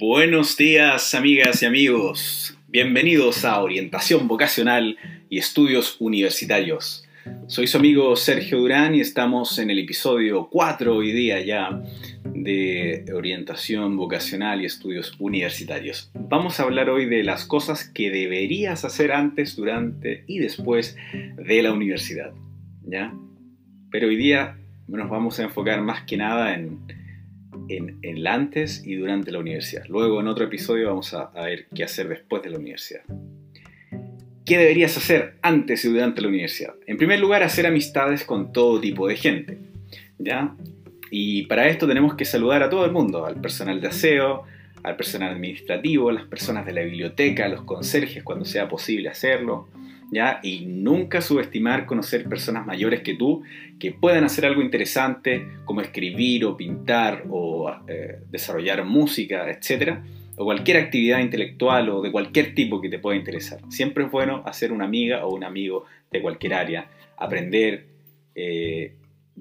Buenos días, amigas y amigos. Bienvenidos a Orientación Vocacional y Estudios Universitarios. Soy su amigo Sergio Durán y estamos en el episodio 4 hoy día ya de Orientación Vocacional y Estudios Universitarios. Vamos a hablar hoy de las cosas que deberías hacer antes, durante y después de la universidad. ¿Ya? Pero hoy día nos vamos a enfocar más que nada en en, el antes y durante la universidad. Luego en otro episodio vamos a, ver qué hacer después de la universidad. ¿Qué deberías hacer antes y durante la universidad? En primer lugar, hacer amistades con todo tipo de gente. ¿ya? Y para esto tenemos que saludar a todo el mundo, al personal de aseo, al personal administrativo, a las personas de la biblioteca, a los conserjes cuando sea posible hacerlo, ¿ya? Y nunca subestimar conocer personas mayores que tú que puedan hacer algo interesante como escribir o pintar o eh, desarrollar música, etc. O cualquier actividad intelectual o de cualquier tipo que te pueda interesar. Siempre es bueno hacer una amiga o un amigo de cualquier área, aprender eh,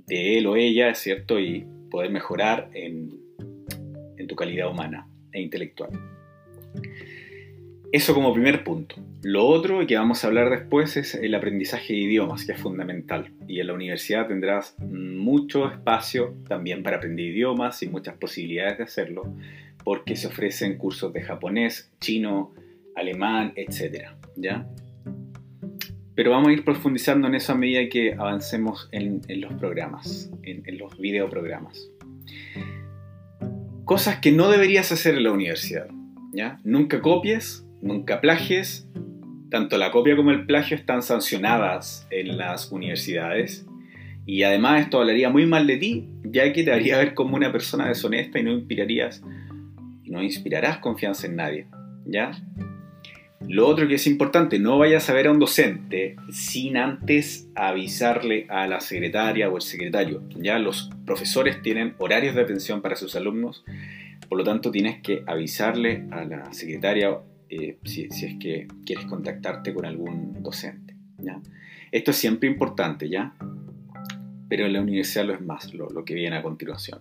de él o ella, ¿cierto? Y poder mejorar en, en tu calidad humana e intelectual. Eso como primer punto. Lo otro que vamos a hablar después es el aprendizaje de idiomas, que es fundamental. Y en la universidad tendrás mucho espacio también para aprender idiomas y muchas posibilidades de hacerlo, porque se ofrecen cursos de japonés, chino, alemán, etc. ¿ya? Pero vamos a ir profundizando en eso a medida que avancemos en, los programas, en, en los videoprogramas. Cosas que no deberías hacer en la universidad. ¿ya? Nunca copies, nunca plagies. Tanto la copia como el plagio están sancionadas en las universidades. Y además esto hablaría muy mal de ti, ya que te haría ver como una persona deshonesta y no inspirarías, no inspirarás confianza en nadie. ¿Ya? Lo otro que es importante, no vayas a ver a un docente sin antes avisarle a la secretaria o el secretario. Ya los profesores tienen horarios de atención para sus alumnos, por lo tanto tienes que avisarle a la secretaria eh, si, es que quieres contactarte con algún docente. ¿ya? Esto es siempre importante, ¿ya? Pero en la universidad lo es más, lo, que viene a continuación.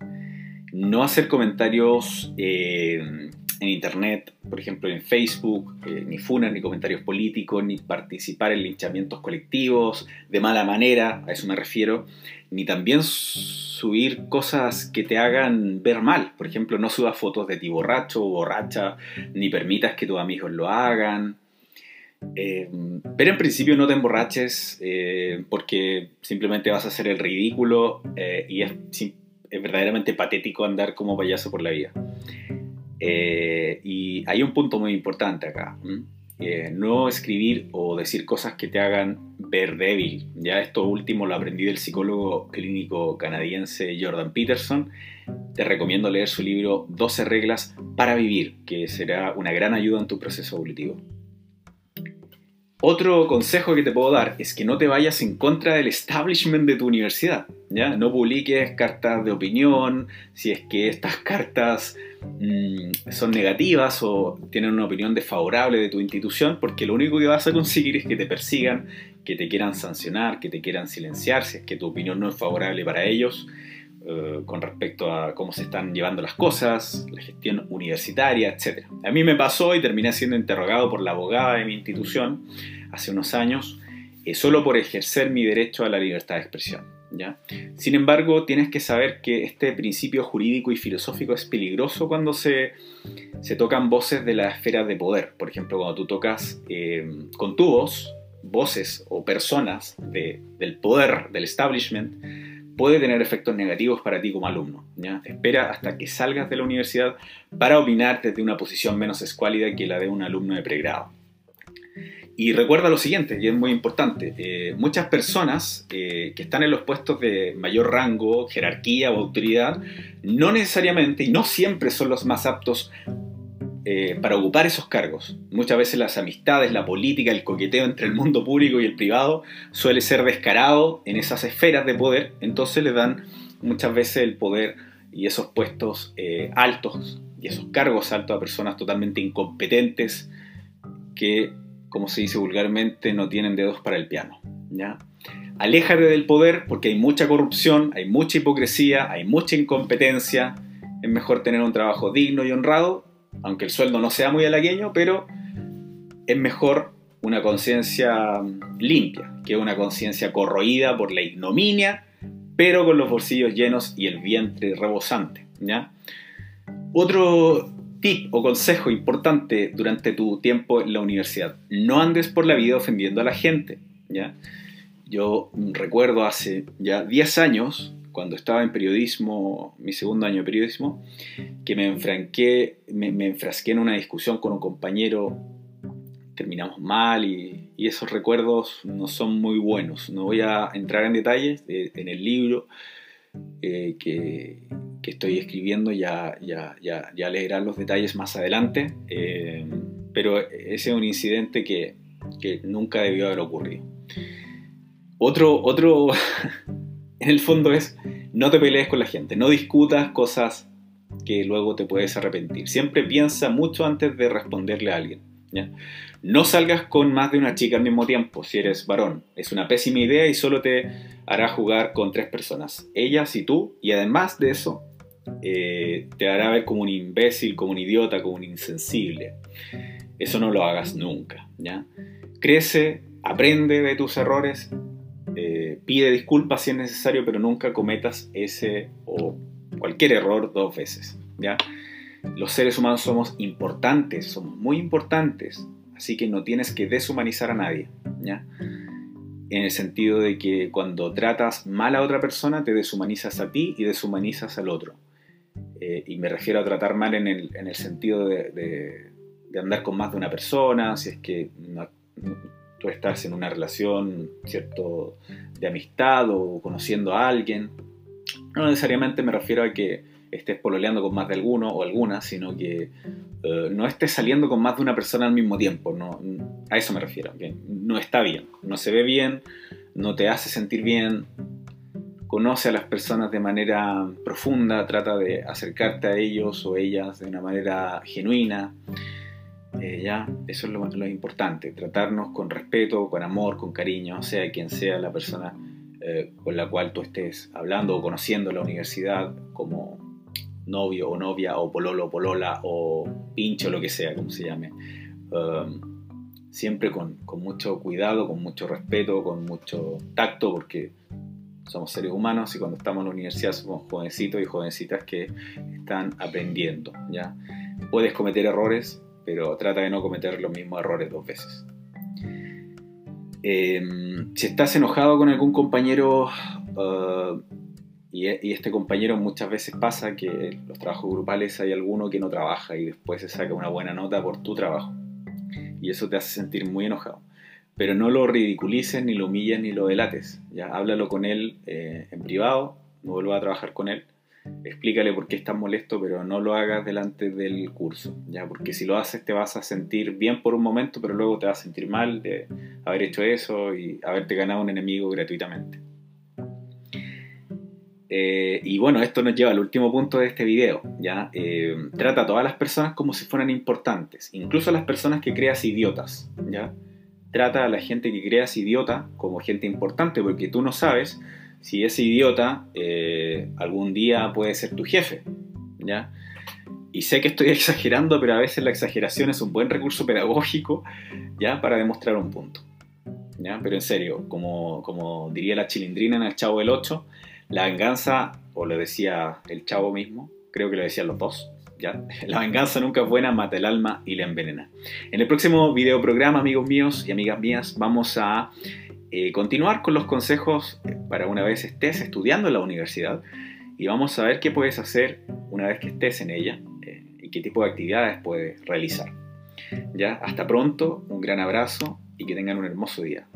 No hacer comentarios eh, en internet, por ejemplo en Facebook, eh, ni funas, ni comentarios políticos, ni participar en linchamientos colectivos de mala manera, a eso me refiero, ni también subir cosas que te hagan ver mal. Por ejemplo, no subas fotos de ti borracho o borracha, ni permitas que tus amigos lo hagan. Eh, pero en principio no te emborraches eh, porque simplemente vas a hacer el ridículo y es, es verdaderamente patético andar como payaso por la vida. Eh, y hay un punto muy importante acá. No escribir o decir cosas que te hagan ver débil. Ya esto último lo aprendí del psicólogo clínico canadiense Jordan Peterson. Te recomiendo leer su libro 12 reglas para vivir, que será una gran ayuda en tu proceso evolutivo. Otro consejo que te puedo dar es que no te vayas en contra del establishment de tu universidad. ¿ya? No publiques cartas de opinión si es que estas cartas son negativas o tienen una opinión desfavorable de tu institución, porque lo único que vas a conseguir es que te persigan, que te quieran sancionar, que te quieran silenciar si es que tu opinión no es favorable para ellos. Eh, con respecto a cómo se están llevando las cosas, la gestión universitaria, etc. A mí me pasó y terminé siendo interrogado por la abogada de mi institución hace unos años, eh, solo por ejercer mi derecho a la libertad de expresión. Sin embargo, tienes que saber que este principio jurídico y filosófico es peligroso cuando se, se tocan voces de la esfera de poder. Por ejemplo, cuando tú tocas eh, con tu voz, voces o personas del poder, del establishment, puede tener efectos negativos para ti como alumno. Espera hasta que salgas de la universidad para opinar desde una posición menos escuálida que la de un alumno de pregrado. Y recuerda lo siguiente, y es muy importante, eh, muchas personas eh, que están en los puestos de mayor rango, jerarquía o autoridad, no necesariamente y no siempre son los más aptos eh, para ocupar esos cargos. Muchas veces las amistades, la política, el coqueteo entre el mundo público y el privado suele ser descarado en esas esferas de poder, entonces le dan muchas veces el poder y esos puestos altos y esos cargos altos a personas totalmente incompetentes que, como se dice vulgarmente, no tienen dedos para el piano. ¿ya? Aléjate del poder porque hay mucha corrupción, hay mucha hipocresía, hay mucha incompetencia. Es mejor tener un trabajo digno y honrado aunque el sueldo no sea muy halagueño, pero es mejor una conciencia limpia que una conciencia corroída por la ignominia, pero con los bolsillos llenos y el vientre rebosante. Otro tip o consejo importante durante tu tiempo en la universidad, no andes por la vida ofendiendo a la gente. ¿ya? Yo recuerdo hace ya 10 años, cuando estaba en periodismo, mi segundo año de periodismo, que me enfranqué, me, enfrasqué en una discusión con un compañero, terminamos mal y, y, esos recuerdos no son muy buenos. No voy a entrar en detalles, eh, en el libro eh, que, estoy escribiendo ya, ya, ya, leerán los detalles más adelante, eh, pero ese es un incidente que, que nunca debió haber ocurrido. Otro, otro en el fondo es, no te pelees con la gente, no discutas cosas que luego te puedes arrepentir. Siempre piensa mucho antes de responderle a alguien. No salgas con más de una chica al mismo tiempo si eres varón. Es una pésima idea y solo te hará jugar con tres personas. Ellas y tú. Y además de eso, eh, te hará ver como un imbécil, como un idiota, como un insensible. Eso no lo hagas nunca. ¿ya? Crece, aprende de tus errores eh, pide disculpas si es necesario, pero nunca cometas ese o cualquier error dos veces. ¿ya? Los seres humanos somos importantes, somos muy importantes, así que no tienes que deshumanizar a nadie. ¿ya? En el sentido de que cuando tratas mal a otra persona, te deshumanizas a ti y deshumanizas al otro. Eh, y me refiero a tratar mal en el, en el sentido de, de, andar con más de una persona, si es que tú estás en una relación, ¿cierto?, de amistad o conociendo a alguien. No necesariamente me refiero a que estés pololeando con más de alguno o alguna, sino que uh, no estés saliendo con más de una persona al mismo tiempo. No, a eso me refiero. Bien, no está bien, no se ve bien, no te hace sentir bien. Conoce a las personas de manera profunda, trata de acercarte a ellos o ellas de una manera genuina. Eh, ya, eso es lo, importante, tratarnos con respeto, con amor, con cariño, sea quien sea la persona eh, con la cual tú estés hablando o conociendo en la universidad como novio o novia o pololo o polola o pincho, lo que sea, como se llame. Um, siempre con, con, mucho cuidado, con mucho respeto, con mucho tacto, porque somos seres humanos y cuando estamos en la universidad somos jovencitos y jovencitas que están aprendiendo. ¿ya? Puedes cometer errores, pero trata de no cometer los mismos errores dos veces. Eh, si estás enojado con algún compañero uh, y, este compañero muchas veces pasa que en los trabajos grupales hay alguno que no trabaja y después se saca una buena nota por tu trabajo y eso te hace sentir muy enojado. Pero no lo ridiculices, ni lo humilles, ni lo delates. Ya háblalo con él eh, en privado, no vuelvas a trabajar con él explícale por qué estás molesto, pero no lo hagas delante del curso, ¿ya? Porque si lo haces te vas a sentir bien por un momento, pero luego te vas a sentir mal de haber hecho eso y haberte ganado un enemigo gratuitamente. Eh, y bueno, esto nos lleva al último punto de este video, ¿ya? Eh, trata a todas las personas como si fueran importantes, incluso a las personas que creas idiotas, ¿ya? Trata a la gente que creas idiota como gente importante, porque tú no sabes si ese idiota eh, algún día puede ser tu jefe, ¿ya? Y sé que estoy exagerando, pero a veces la exageración es un buen recurso pedagógico, ¿ya? Para demostrar un punto, ¿ya? Pero en serio, como, como diría la chilindrina en el Chavo del 8, la venganza, o lo decía el Chavo mismo, creo que lo decían los dos, La venganza nunca es buena, mata el alma y la envenena. En el próximo video programa, amigos míos y amigas mías, vamos a eh, continuar con los consejos para una vez estés estudiando en la universidad y vamos a ver qué puedes hacer una vez que estés en ella eh, y qué tipo de actividades puedes realizar. Ya, hasta pronto, un gran abrazo y que tengan un hermoso día.